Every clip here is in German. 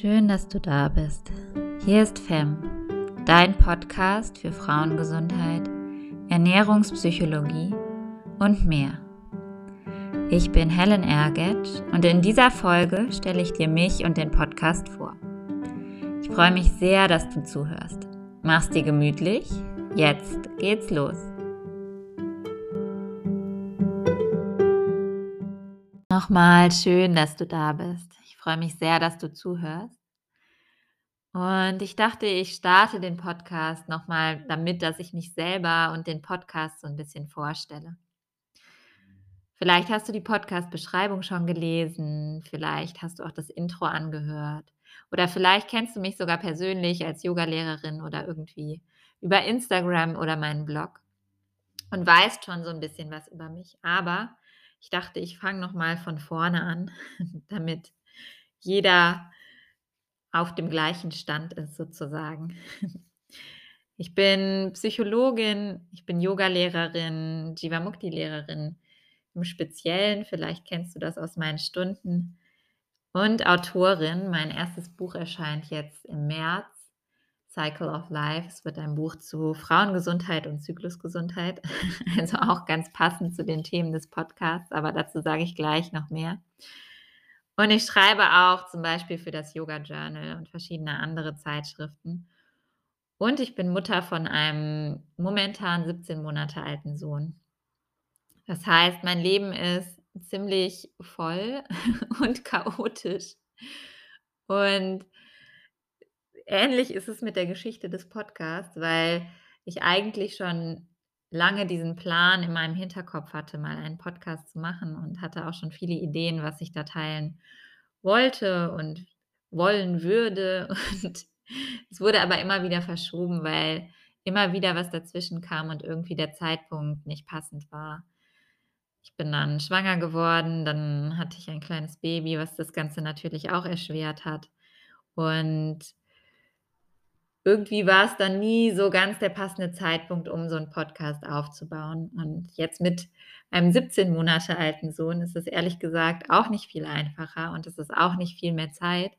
Schön, dass du da bist. Hier ist FEM, dein Podcast für Frauengesundheit, Ernährungspsychologie und mehr. Ich bin Helen Erget und in dieser Folge stelle ich dir mich und den Podcast vor. Ich freue mich sehr, dass du zuhörst. Mach's dir gemütlich. Jetzt geht's los. Nochmal schön, dass du da bist freue mich sehr, dass du zuhörst. Und ich dachte, ich starte den Podcast nochmal damit, dass ich mich selber und den Podcast so ein bisschen vorstelle. Vielleicht hast du die Podcast-Beschreibung schon gelesen, vielleicht hast du auch das Intro angehört oder vielleicht kennst du mich sogar persönlich als Yogalehrerin oder irgendwie über Instagram oder meinen Blog und weißt schon so ein bisschen was über mich. Aber ich dachte, ich fange nochmal von vorne an, damit jeder auf dem gleichen Stand ist sozusagen. Ich bin Psychologin, ich bin Yogalehrerin, Jivamukti-Lehrerin im Speziellen, vielleicht kennst du das aus meinen Stunden, und Autorin. Mein erstes Buch erscheint jetzt im März, Cycle of Life. Es wird ein Buch zu Frauengesundheit und Zyklusgesundheit, also auch ganz passend zu den Themen des Podcasts, aber dazu sage ich gleich noch mehr. Und ich schreibe auch zum Beispiel für das Yoga Journal und verschiedene andere Zeitschriften. Und ich bin Mutter von einem momentan 17 Monate alten Sohn. Das heißt, mein Leben ist ziemlich voll und chaotisch. Und ähnlich ist es mit der Geschichte des Podcasts, weil ich eigentlich schon lange diesen Plan in meinem Hinterkopf hatte, mal einen Podcast zu machen und hatte auch schon viele Ideen, was ich da teilen wollte und wollen würde. Und es wurde aber immer wieder verschoben, weil immer wieder was dazwischen kam und irgendwie der Zeitpunkt nicht passend war. Ich bin dann schwanger geworden, dann hatte ich ein kleines Baby, was das Ganze natürlich auch erschwert hat. Und irgendwie war es dann nie so ganz der passende Zeitpunkt, um so einen Podcast aufzubauen. Und jetzt mit einem 17 Monate alten Sohn ist es ehrlich gesagt auch nicht viel einfacher und es ist auch nicht viel mehr Zeit.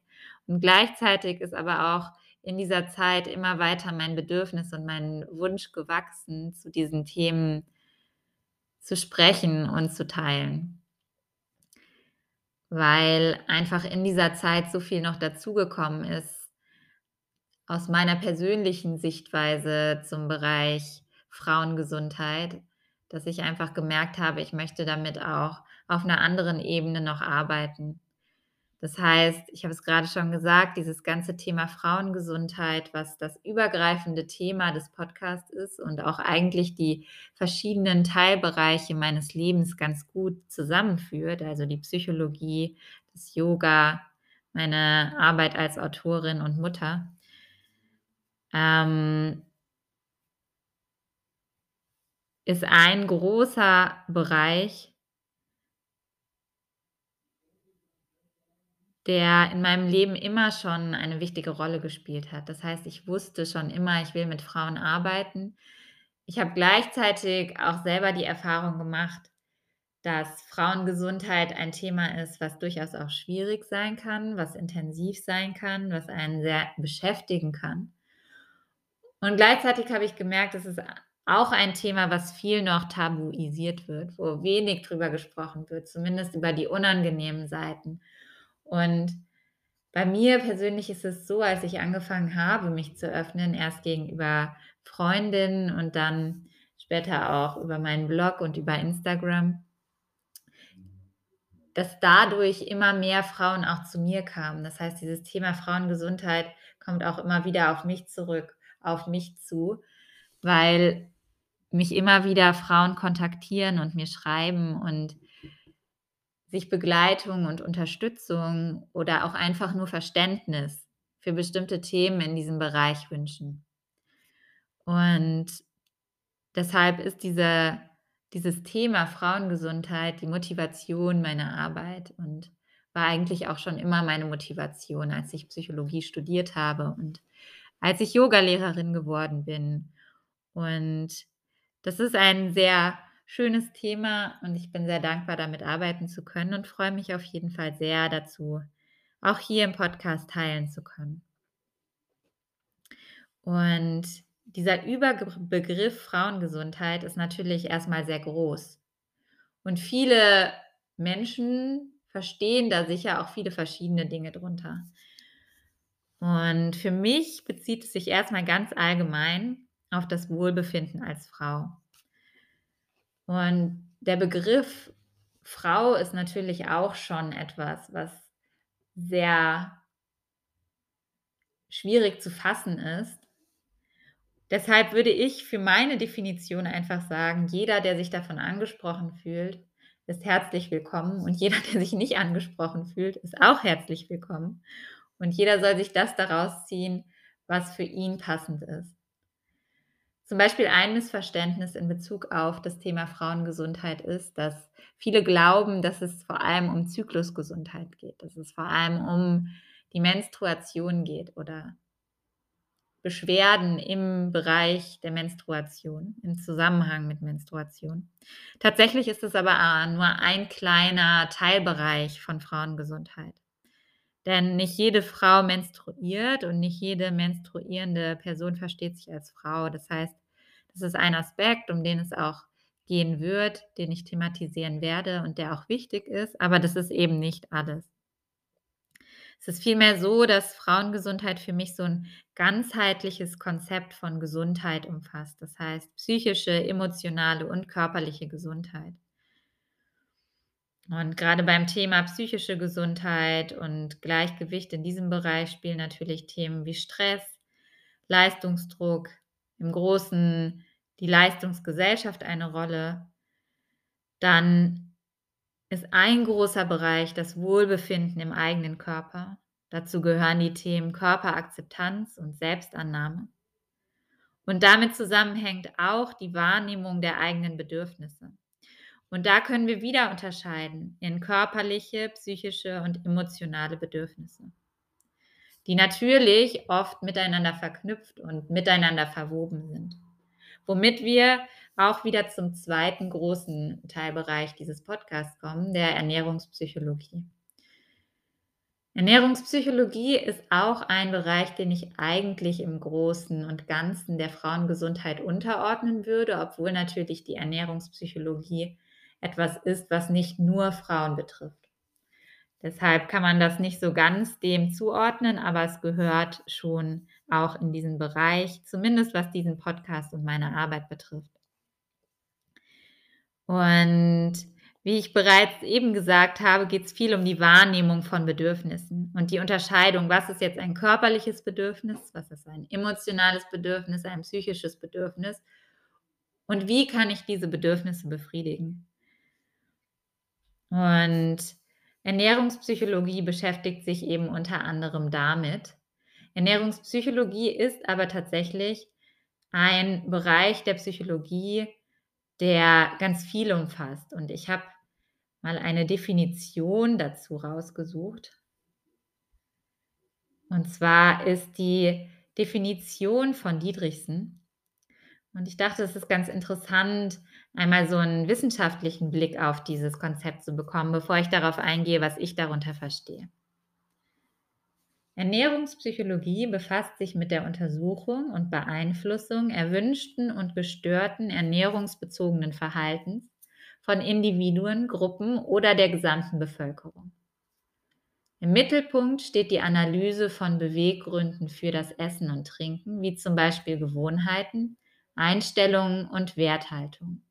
Und gleichzeitig ist aber auch in dieser Zeit immer weiter mein Bedürfnis und mein Wunsch gewachsen, zu diesen Themen zu sprechen und zu teilen. Weil einfach in dieser Zeit so viel noch dazugekommen ist, aus meiner persönlichen Sichtweise zum Bereich Frauengesundheit, dass ich einfach gemerkt habe, ich möchte damit auch auf einer anderen Ebene noch arbeiten. Das heißt, ich habe es gerade schon gesagt, dieses ganze Thema Frauengesundheit, was das übergreifende Thema des Podcasts ist und auch eigentlich die verschiedenen Teilbereiche meines Lebens ganz gut zusammenführt, also die Psychologie, das Yoga, meine Arbeit als Autorin und Mutter, ähm, ist ein großer Bereich, der in meinem Leben immer schon eine wichtige Rolle gespielt hat. Das heißt, ich wusste schon immer, ich will mit Frauen arbeiten. Ich habe gleichzeitig auch selber die Erfahrung gemacht, dass Frauengesundheit ein Thema ist, was durchaus auch schwierig sein kann, was intensiv sein kann, was einen sehr beschäftigen kann. Und gleichzeitig habe ich gemerkt, es ist auch ein Thema, was viel noch tabuisiert wird, wo wenig drüber gesprochen wird, zumindest über die unangenehmen Seiten. Und bei mir persönlich ist es so, als ich angefangen habe, mich zu öffnen, erst gegenüber Freundinnen und dann später auch über meinen Blog und über Instagram, dass dadurch immer mehr Frauen auch zu mir kamen. Das heißt, dieses Thema Frauengesundheit kommt auch immer wieder auf mich zurück auf mich zu, weil mich immer wieder Frauen kontaktieren und mir schreiben und sich Begleitung und Unterstützung oder auch einfach nur Verständnis für bestimmte Themen in diesem Bereich wünschen. Und deshalb ist diese, dieses Thema Frauengesundheit die Motivation meiner Arbeit und war eigentlich auch schon immer meine Motivation, als ich Psychologie studiert habe und als ich Yogalehrerin geworden bin. Und das ist ein sehr schönes Thema und ich bin sehr dankbar, damit arbeiten zu können und freue mich auf jeden Fall sehr dazu, auch hier im Podcast teilen zu können. Und dieser Überbegriff Frauengesundheit ist natürlich erstmal sehr groß. Und viele Menschen verstehen da sicher auch viele verschiedene Dinge drunter. Und für mich bezieht es sich erstmal ganz allgemein auf das Wohlbefinden als Frau. Und der Begriff Frau ist natürlich auch schon etwas, was sehr schwierig zu fassen ist. Deshalb würde ich für meine Definition einfach sagen, jeder, der sich davon angesprochen fühlt, ist herzlich willkommen und jeder, der sich nicht angesprochen fühlt, ist auch herzlich willkommen. Und jeder soll sich das daraus ziehen, was für ihn passend ist. Zum Beispiel ein Missverständnis in Bezug auf das Thema Frauengesundheit ist, dass viele glauben, dass es vor allem um Zyklusgesundheit geht, dass es vor allem um die Menstruation geht oder Beschwerden im Bereich der Menstruation, im Zusammenhang mit Menstruation. Tatsächlich ist es aber nur ein kleiner Teilbereich von Frauengesundheit. Denn nicht jede Frau menstruiert und nicht jede menstruierende Person versteht sich als Frau. Das heißt, das ist ein Aspekt, um den es auch gehen wird, den ich thematisieren werde und der auch wichtig ist, aber das ist eben nicht alles. Es ist vielmehr so, dass Frauengesundheit für mich so ein ganzheitliches Konzept von Gesundheit umfasst. Das heißt psychische, emotionale und körperliche Gesundheit. Und gerade beim Thema psychische Gesundheit und Gleichgewicht in diesem Bereich spielen natürlich Themen wie Stress, Leistungsdruck, im Großen die Leistungsgesellschaft eine Rolle. Dann ist ein großer Bereich das Wohlbefinden im eigenen Körper. Dazu gehören die Themen Körperakzeptanz und Selbstannahme. Und damit zusammenhängt auch die Wahrnehmung der eigenen Bedürfnisse. Und da können wir wieder unterscheiden in körperliche, psychische und emotionale Bedürfnisse, die natürlich oft miteinander verknüpft und miteinander verwoben sind. Womit wir auch wieder zum zweiten großen Teilbereich dieses Podcasts kommen, der Ernährungspsychologie. Ernährungspsychologie ist auch ein Bereich, den ich eigentlich im Großen und Ganzen der Frauengesundheit unterordnen würde, obwohl natürlich die Ernährungspsychologie etwas ist, was nicht nur Frauen betrifft. Deshalb kann man das nicht so ganz dem zuordnen, aber es gehört schon auch in diesen Bereich, zumindest was diesen Podcast und meine Arbeit betrifft. Und wie ich bereits eben gesagt habe, geht es viel um die Wahrnehmung von Bedürfnissen und die Unterscheidung, was ist jetzt ein körperliches Bedürfnis, was ist ein emotionales Bedürfnis, ein psychisches Bedürfnis und wie kann ich diese Bedürfnisse befriedigen. Und Ernährungspsychologie beschäftigt sich eben unter anderem damit. Ernährungspsychologie ist aber tatsächlich ein Bereich der Psychologie, der ganz viel umfasst. Und ich habe mal eine Definition dazu rausgesucht. Und zwar ist die Definition von Dietrichsen. Und ich dachte, es ist ganz interessant, einmal so einen wissenschaftlichen Blick auf dieses Konzept zu bekommen, bevor ich darauf eingehe, was ich darunter verstehe. Ernährungspsychologie befasst sich mit der Untersuchung und Beeinflussung erwünschten und gestörten ernährungsbezogenen Verhaltens von Individuen, Gruppen oder der gesamten Bevölkerung. Im Mittelpunkt steht die Analyse von Beweggründen für das Essen und Trinken, wie zum Beispiel Gewohnheiten, Einstellungen und Werthaltung.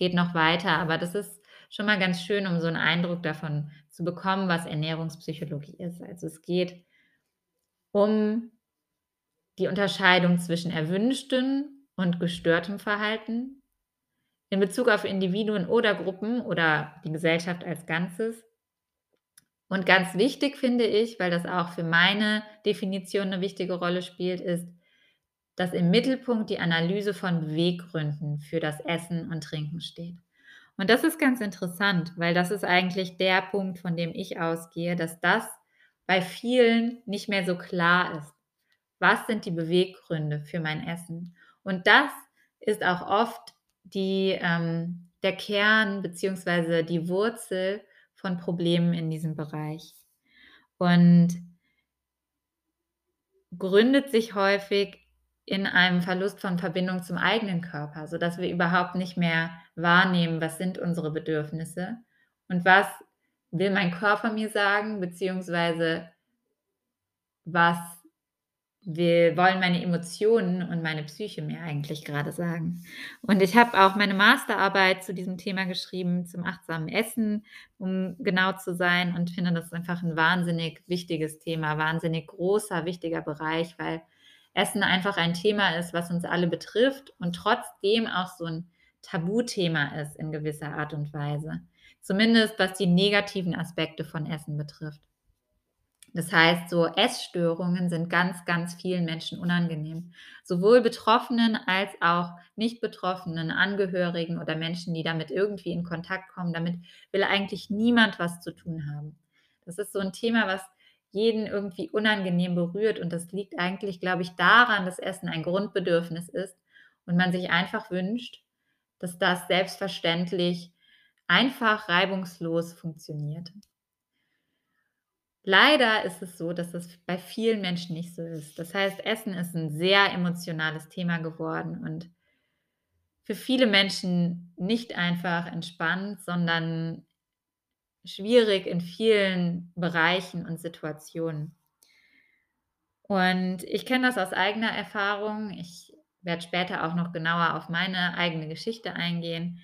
Geht noch weiter, aber das ist schon mal ganz schön, um so einen Eindruck davon zu bekommen, was Ernährungspsychologie ist. Also es geht um die Unterscheidung zwischen erwünschtem und gestörtem Verhalten in Bezug auf Individuen oder Gruppen oder die Gesellschaft als Ganzes. Und ganz wichtig finde ich, weil das auch für meine Definition eine wichtige Rolle spielt, ist, dass im Mittelpunkt die Analyse von Beweggründen für das Essen und Trinken steht. Und das ist ganz interessant, weil das ist eigentlich der Punkt, von dem ich ausgehe, dass das bei vielen nicht mehr so klar ist. Was sind die Beweggründe für mein Essen? Und das ist auch oft die, ähm, der Kern bzw. die Wurzel von Problemen in diesem Bereich. Und gründet sich häufig in einem Verlust von Verbindung zum eigenen Körper, sodass wir überhaupt nicht mehr wahrnehmen, was sind unsere Bedürfnisse und was will mein Körper mir sagen, beziehungsweise was will, wollen meine Emotionen und meine Psyche mir eigentlich gerade sagen. Und ich habe auch meine Masterarbeit zu diesem Thema geschrieben, zum achtsamen Essen, um genau zu sein und finde das einfach ein wahnsinnig wichtiges Thema, wahnsinnig großer, wichtiger Bereich, weil Essen einfach ein Thema ist, was uns alle betrifft und trotzdem auch so ein Tabuthema ist in gewisser Art und Weise. Zumindest was die negativen Aspekte von Essen betrifft. Das heißt, so Essstörungen sind ganz, ganz vielen Menschen unangenehm. Sowohl Betroffenen als auch nicht Betroffenen, Angehörigen oder Menschen, die damit irgendwie in Kontakt kommen. Damit will eigentlich niemand was zu tun haben. Das ist so ein Thema, was jeden irgendwie unangenehm berührt. Und das liegt eigentlich, glaube ich, daran, dass Essen ein Grundbedürfnis ist und man sich einfach wünscht, dass das selbstverständlich einfach reibungslos funktioniert. Leider ist es so, dass das bei vielen Menschen nicht so ist. Das heißt, Essen ist ein sehr emotionales Thema geworden und für viele Menschen nicht einfach entspannt, sondern schwierig in vielen Bereichen und Situationen. Und ich kenne das aus eigener Erfahrung. Ich werde später auch noch genauer auf meine eigene Geschichte eingehen.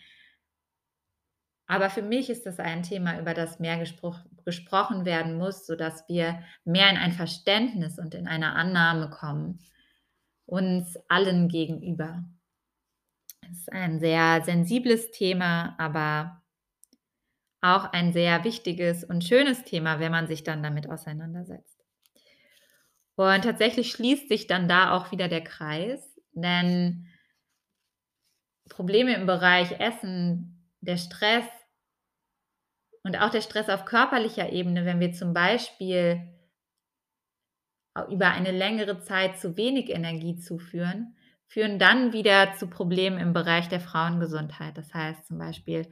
Aber für mich ist das ein Thema, über das mehr gespro gesprochen werden muss, sodass wir mehr in ein Verständnis und in eine Annahme kommen, uns allen gegenüber. Es ist ein sehr sensibles Thema, aber auch ein sehr wichtiges und schönes Thema, wenn man sich dann damit auseinandersetzt. Und tatsächlich schließt sich dann da auch wieder der Kreis, denn Probleme im Bereich Essen, der Stress und auch der Stress auf körperlicher Ebene, wenn wir zum Beispiel über eine längere Zeit zu wenig Energie zuführen, führen dann wieder zu Problemen im Bereich der Frauengesundheit. Das heißt zum Beispiel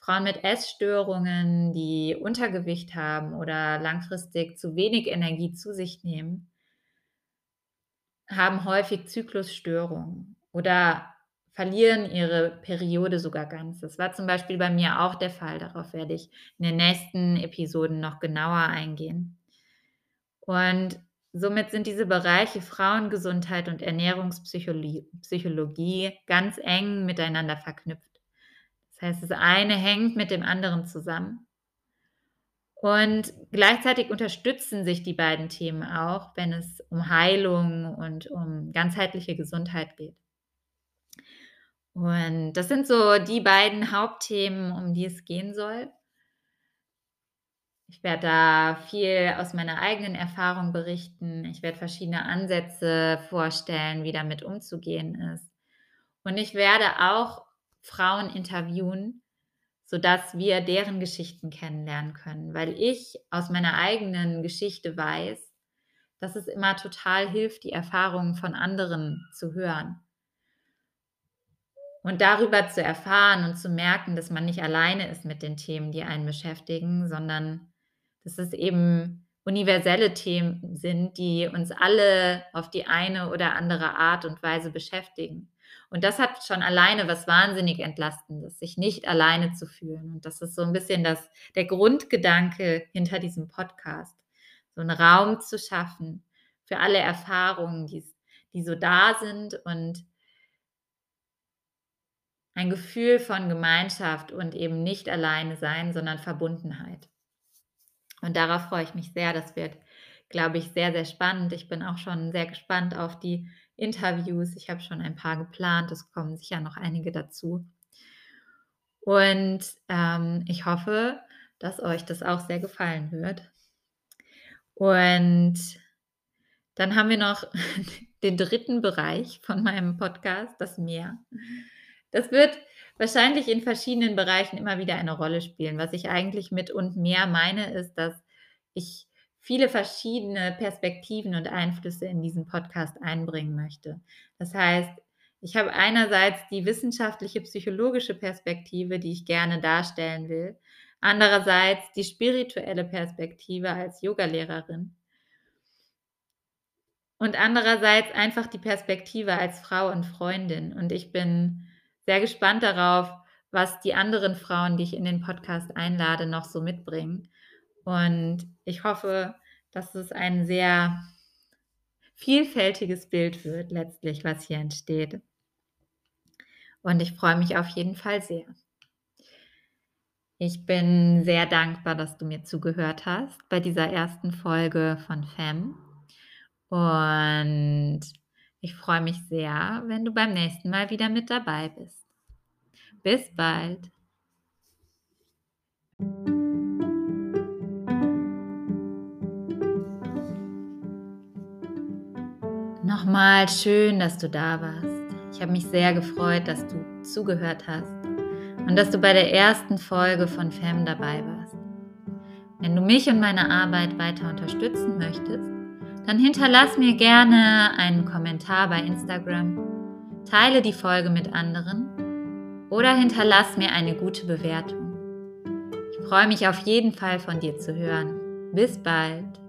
Frauen mit Essstörungen, die Untergewicht haben oder langfristig zu wenig Energie zu sich nehmen, haben häufig Zyklusstörungen oder verlieren ihre Periode sogar ganz. Das war zum Beispiel bei mir auch der Fall. Darauf werde ich in den nächsten Episoden noch genauer eingehen. Und somit sind diese Bereiche Frauengesundheit und Ernährungspsychologie ganz eng miteinander verknüpft. Das heißt, das eine hängt mit dem anderen zusammen. Und gleichzeitig unterstützen sich die beiden Themen auch, wenn es um Heilung und um ganzheitliche Gesundheit geht. Und das sind so die beiden Hauptthemen, um die es gehen soll. Ich werde da viel aus meiner eigenen Erfahrung berichten. Ich werde verschiedene Ansätze vorstellen, wie damit umzugehen ist. Und ich werde auch Frauen interviewen, sodass wir deren Geschichten kennenlernen können, weil ich aus meiner eigenen Geschichte weiß, dass es immer total hilft, die Erfahrungen von anderen zu hören. Und darüber zu erfahren und zu merken, dass man nicht alleine ist mit den Themen, die einen beschäftigen, sondern dass es eben universelle Themen sind, die uns alle auf die eine oder andere Art und Weise beschäftigen. Und das hat schon alleine was wahnsinnig Entlastendes, sich nicht alleine zu fühlen. Und das ist so ein bisschen das, der Grundgedanke hinter diesem Podcast. So einen Raum zu schaffen für alle Erfahrungen, die, die so da sind und ein Gefühl von Gemeinschaft und eben nicht alleine sein, sondern Verbundenheit. Und darauf freue ich mich sehr. Das wird, glaube ich, sehr, sehr spannend. Ich bin auch schon sehr gespannt auf die Interviews. Ich habe schon ein paar geplant. Es kommen sicher noch einige dazu. Und ähm, ich hoffe, dass euch das auch sehr gefallen wird. Und dann haben wir noch den dritten Bereich von meinem Podcast, das Meer. Das wird wahrscheinlich in verschiedenen Bereichen immer wieder eine Rolle spielen. Was ich eigentlich mit und mehr meine, ist, dass ich viele verschiedene Perspektiven und Einflüsse in diesen Podcast einbringen möchte. Das heißt, ich habe einerseits die wissenschaftliche, psychologische Perspektive, die ich gerne darstellen will, andererseits die spirituelle Perspektive als Yogalehrerin und andererseits einfach die Perspektive als Frau und Freundin. Und ich bin sehr gespannt darauf, was die anderen Frauen, die ich in den Podcast einlade, noch so mitbringen. Und ich hoffe, dass es ein sehr vielfältiges Bild wird, letztlich, was hier entsteht. Und ich freue mich auf jeden Fall sehr. Ich bin sehr dankbar, dass du mir zugehört hast bei dieser ersten Folge von FEM. Und ich freue mich sehr, wenn du beim nächsten Mal wieder mit dabei bist. Bis bald. Nochmal schön, dass du da warst. Ich habe mich sehr gefreut, dass du zugehört hast und dass du bei der ersten Folge von FEM dabei warst. Wenn du mich und meine Arbeit weiter unterstützen möchtest, dann hinterlass mir gerne einen Kommentar bei Instagram, teile die Folge mit anderen oder hinterlass mir eine gute Bewertung. Ich freue mich auf jeden Fall von dir zu hören. Bis bald.